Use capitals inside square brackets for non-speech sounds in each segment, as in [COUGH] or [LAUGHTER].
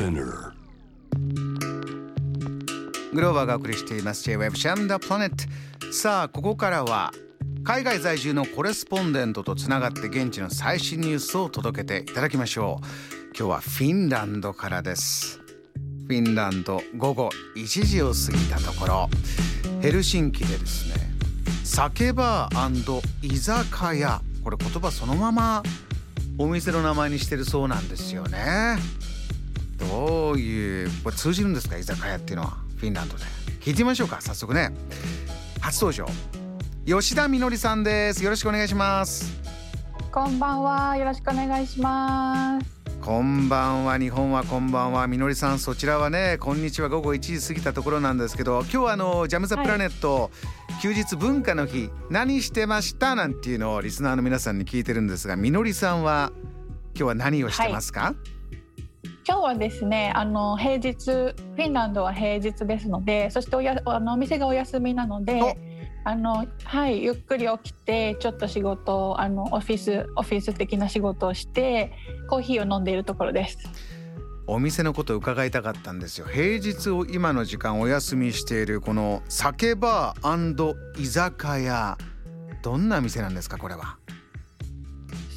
Spinner. グローバーがお送りしています。J-Web シャムダプラネットさあここからは海外在住のコレスポンデントとつながって現地の最新ニュースを届けていただきましょう。今日はフィンランドからです。フィンランド午後1時を過ぎたところヘルシンキでですね酒バー居酒屋。これ言葉そのままお店の名前にしてるそうなんですよね。どういうこれ通じるんですか居酒屋っていうのはフィンランドで。聞いてみましょうか早速ね。初登場吉田みのりさんです。よろしくお願いします。こんばんは。よろしくお願いします。こんばんは日本はこんばんは。みのりさんそちらはねこんにちは。午後1時過ぎたところなんですけど今日はあのジャムザプラネット、休日文化の日何してました？なんていうのをリスナーの皆さんに聞いてるんですがみのりさんは今日は何をしてますか、今日はですね、あの平日フィンランドは平日ですので、そしておやあのお店がお休みなので、あのはいゆっくり起きてちょっと仕事をあのオフィスオフィス的な仕事をしてコーヒーを飲んでいるところです。お店のことを伺いたかったんですよ。平日を今の時間お休みしているこの酒バー居酒屋。どんな店なんですかこれは？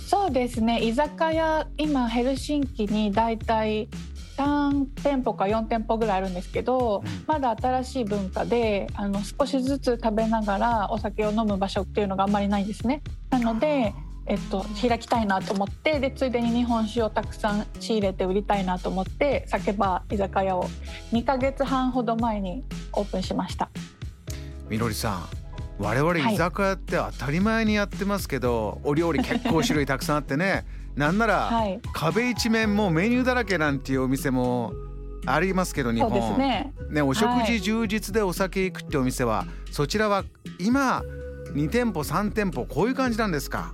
そうですね居酒屋今ヘルシンキにだいたい3店舗か4店舗ぐらいあるんですけど、うんまだ新しい文化であの少しずつ食べながらお酒を飲む場所っていうのがあんまりないんですね。なのでえっと、開きたいなと思ってでついでに日本酒をたくさん仕入れて売りたいなと思って酒場居酒屋を2ヶ月半ほど前にオープンしました。みのりさん我々はい。居酒屋って当たり前にやってますけど、お料理結構種類たくさんあってね。[LAUGHS] なんならはい、壁一面もうメニューだらけなんていうお店もありますけど日本。ね。ねお食はい。事充実でお酒行くってお店は、そちらは今2店舗3店舗こういう感じなんですか？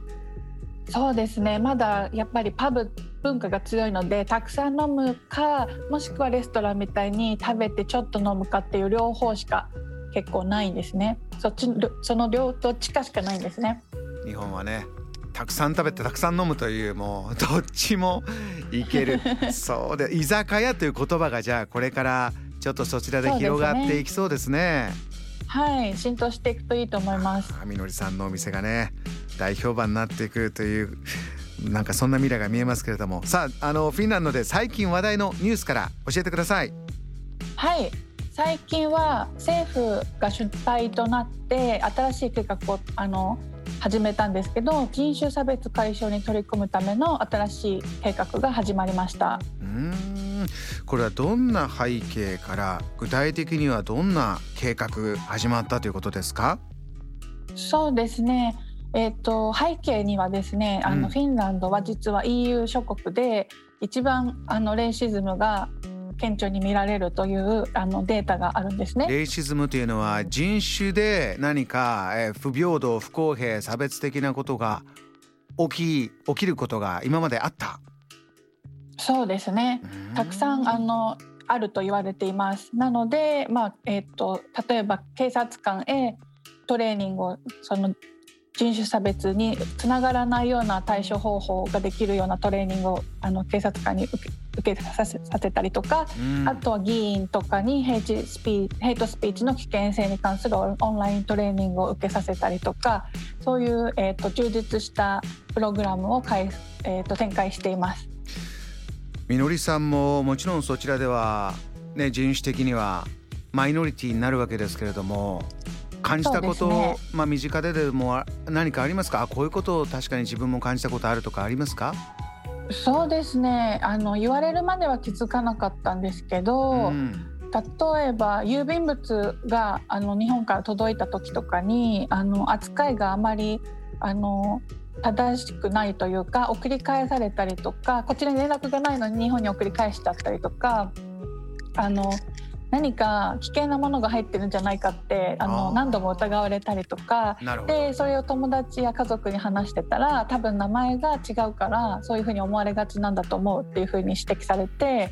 そうですね。まだやっぱりパブ文化が強いのでたくさん飲むかもしくはレストランみたいに食べてちょっと飲むかっていう両方しか結構ないんですねそっちその両どっちかしかないんですね。日本はねたくさん食べてたくさん飲むというもうどっちもいける。[LAUGHS] そうで居酒屋という言葉がじゃあこれからちょっとそちらで広がっていきそうですね。はい浸透していくといいと思います。あみのりさんのお店がね大評判になっていくというなんかそんな未来が見えますけれども。さああのフィンランドで最近話題のニュースから教えてください。はい最近は政府が主体となって新しい計画をあの始めたんですけど人種差別解消に取り組むための新しい計画が始まりました。うーん。これはどんな背景から具体的にはどんな計画始まったということですか？そうですね。えっ、と背景にはですね、あの、うん。フィンランドは実は EU 諸国で一番あのレイシズムが顕著に見られるというあのデータがあるんですね。レイシズムというのは人種で何か、えー不平等不公平差別的なことが起き起きることが今まであった。そうですね。たくさんあのあると言われています。なので、まあえっ、と例えば警察官へトレーニングをその人種差別につながらないような対処方法ができるようなトレーニングをあの警察官に受け受けさせさせたりとか、うん。あとは議員とかにヘイチスピーヘイトスピーチの危険性に関するオンライントレーニングを受けさせたりとかそういう、えー、と充実したプログラムを開,、えー、と展開しています。みのりさんももちろんそちらでは、ね、人種的にはマイノリティになるわけですけれども感じたこと、ね。まあ身近ででもあ何かありますか？あこういうことを確かに自分も感じたことあるとかありますか、そうですね。あの言われるまでは気づかなかったんですけど、ん例えば郵便物があの日本から届いた時とかにあの扱いがあまりあの正しくないというか送り返されたりとかこちらに連絡がないのに日本に送り返しちゃったりとかあの何か危険なものが入ってるんじゃないかってあの何度も疑われたりとか。でそれを友達や家族に話してたら多分名前が違うからそういうふうに思われがちなんだと思うっていうふうに指摘されて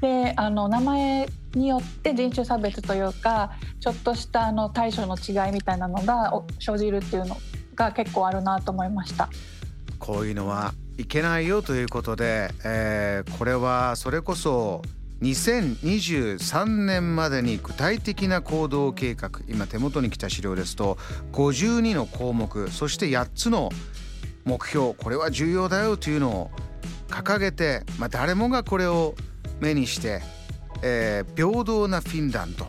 であの名前によって人種差別というかちょっとしたあの対処の違いみたいなのがお生じるっていうのが結構あるなと思いました。こういうのはいけないよということで、えーこれはそれこそ2023年までに具体的な行動計画今手元に来た資料ですと52の項目そして8つの目標これは重要だよというのを掲げて、まあ、誰もがこれを目にして、えー、平等なフィンランド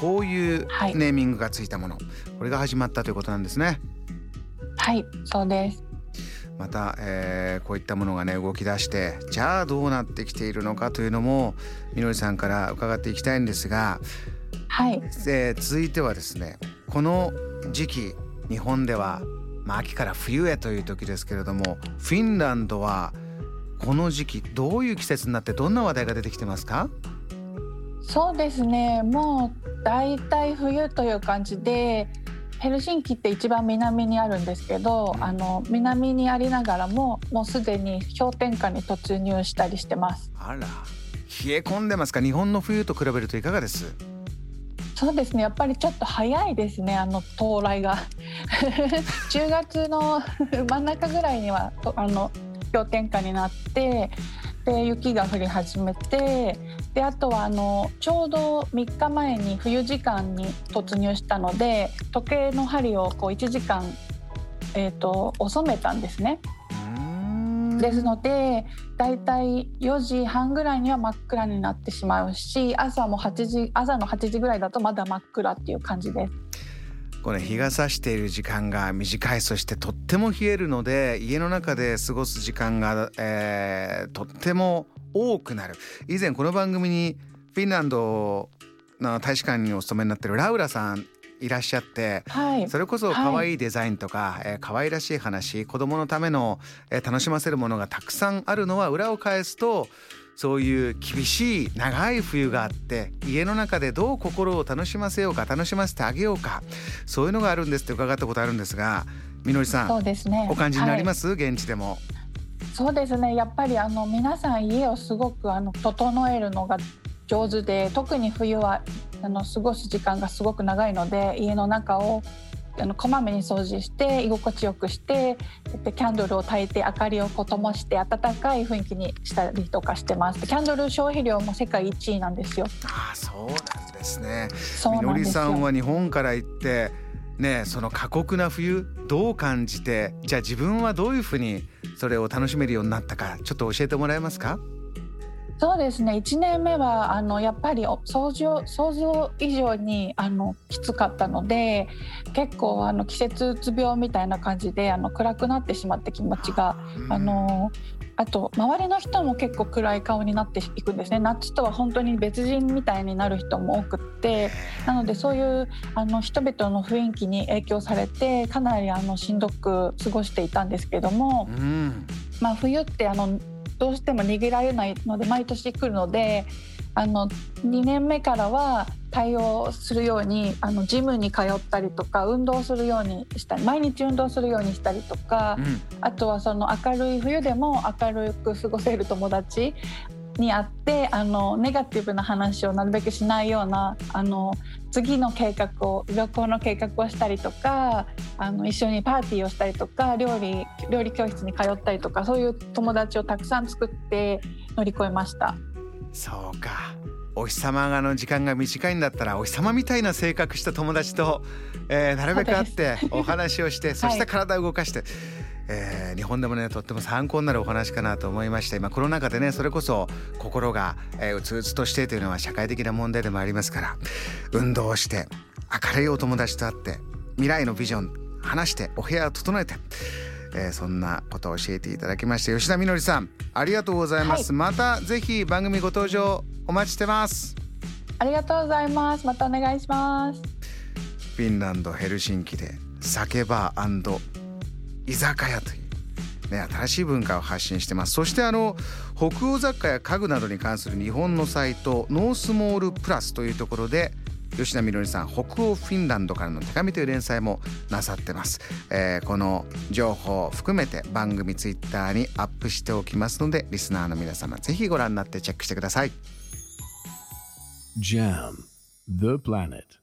こういうネーミングがついたもの、はい、これが始まったということなんですね。はいそうですまた、えー、こういったものがね動き出してじゃあどうなってきているのかというのもみのりさんから伺っていきたいんですが、はい。えー、続いてはですねこの時期日本では、まあ、秋から冬へという時ですけれどもフィンランドはこの時期どういう季節になってどんな話題が出てきてますか？そうですね。もう大体冬という感じでヘルシンキって一番南にあるんですけど、あの南にありながらももうすでに氷点下に突入したりしてます。あら。冷え込んでますか？日本の冬と比べるといかがです？そうですね。やっぱりちょっと早いですねあの到来が。[LAUGHS] 10月の真ん中ぐらいにはあの氷点下になってで雪が降り始めてであとはあのちょうど3日前に冬時間に突入したので時計の針をこう1時間、えーと、遅めたんですね。ですのでだいたい4時半ぐらいには真っ暗になってしまうし朝も8時朝の8時ぐらいだとまだ真っ暗っていう感じです。これ日が差している時間が短いそしてとっても冷えるので家の中で過ごす時間が、えー、とっても多くなる。以前この番組にフィンランドの大使館にお勤めになってるラウラさんいらっしゃって、はい、それこそ可愛いデザインとか、はい、えー、可愛らしい話子供のための、えー、楽しませるものがたくさんあるのは裏を返すとそういう厳しい長い冬があって家の中でどう心を楽しませようか楽しませてあげようかそういうのがあるんですって伺ったことあるんですがみのりさんそうですね。お感じになります、はい、現地でも。そうですね。やっぱりあの皆さん家をすごくあの整えるのが上手で特に冬はあの過ごす時間がすごく長いので家の中をあのこまめに掃除して居心地よくしてでキャンドルを焚いて明かりをこう灯して暖かい雰囲気にしたりとかしてます。キャンドル消費量も世界一位なんですよ。ああそうなんですね。みのりさんは日本から行ってねその過酷な冬どう感じてじゃあ自分はどういうふうにそれを楽しめるようになったかちょっと教えてもらえますか？そうですね。1年目はあのやっぱり想像想像以上にあのきつかったので結構あの季節うつ病みたいな感じであの暗くなってしまって気持ちが。あのあと周りの人も結構暗い顔になっていくんですね。夏とは本当に別人みたいになる人も多くってなのでそういうあの人々の雰囲気に影響されてかなりあのしんどく過ごしていたんですけども、うん、まあ、冬ってあのどうしても逃げられないので毎年来るのであの2年目からは対応するようにあのジムに通ったりとか運動するようにしたり毎日運動するようにしたりとか、うん、あとはその明るい冬でも明るく過ごせる友達に会ってあのネガティブな話をなるべくしないようなあの次の計画を旅行の計画をしたりとかあの一緒にパーティーをしたりとか料理料理教室に通ったりとかそういう友達をたくさん作って乗り越えました。そうかお日様がの時間が短いんだったらお日様みたいな性格した友達と、えー、なるべく会ってお話をして [LAUGHS] そして体を動かして。えー、日本でもねとっても参考になるお話かなと思いまして今コロナ禍でねそれこそ心が、えー、うつうつとしてというのは社会的な問題でもありますから運動をして明るいお友達と会って未来のビジョン話してお部屋を整えて、えー、そんなことを教えていただきまして吉田みのりさんありがとうございます、はい、またぜひ番組ご登場お待ちしてます。ありがとうございます。またお願いします。フィンランドヘルシンキで酒バー居酒屋というね新しい文化を発信してます。そしてあの北欧雑貨や家具などに関する日本のサイトノースモールプラスというところで吉田みのりさん北欧フィンランドからの手紙という連載もなさってます、えー、この情報を含めて番組ツイッターにアップしておきますのでリスナーの皆様ぜひご覧になってチェックしてください。JAM The Planet.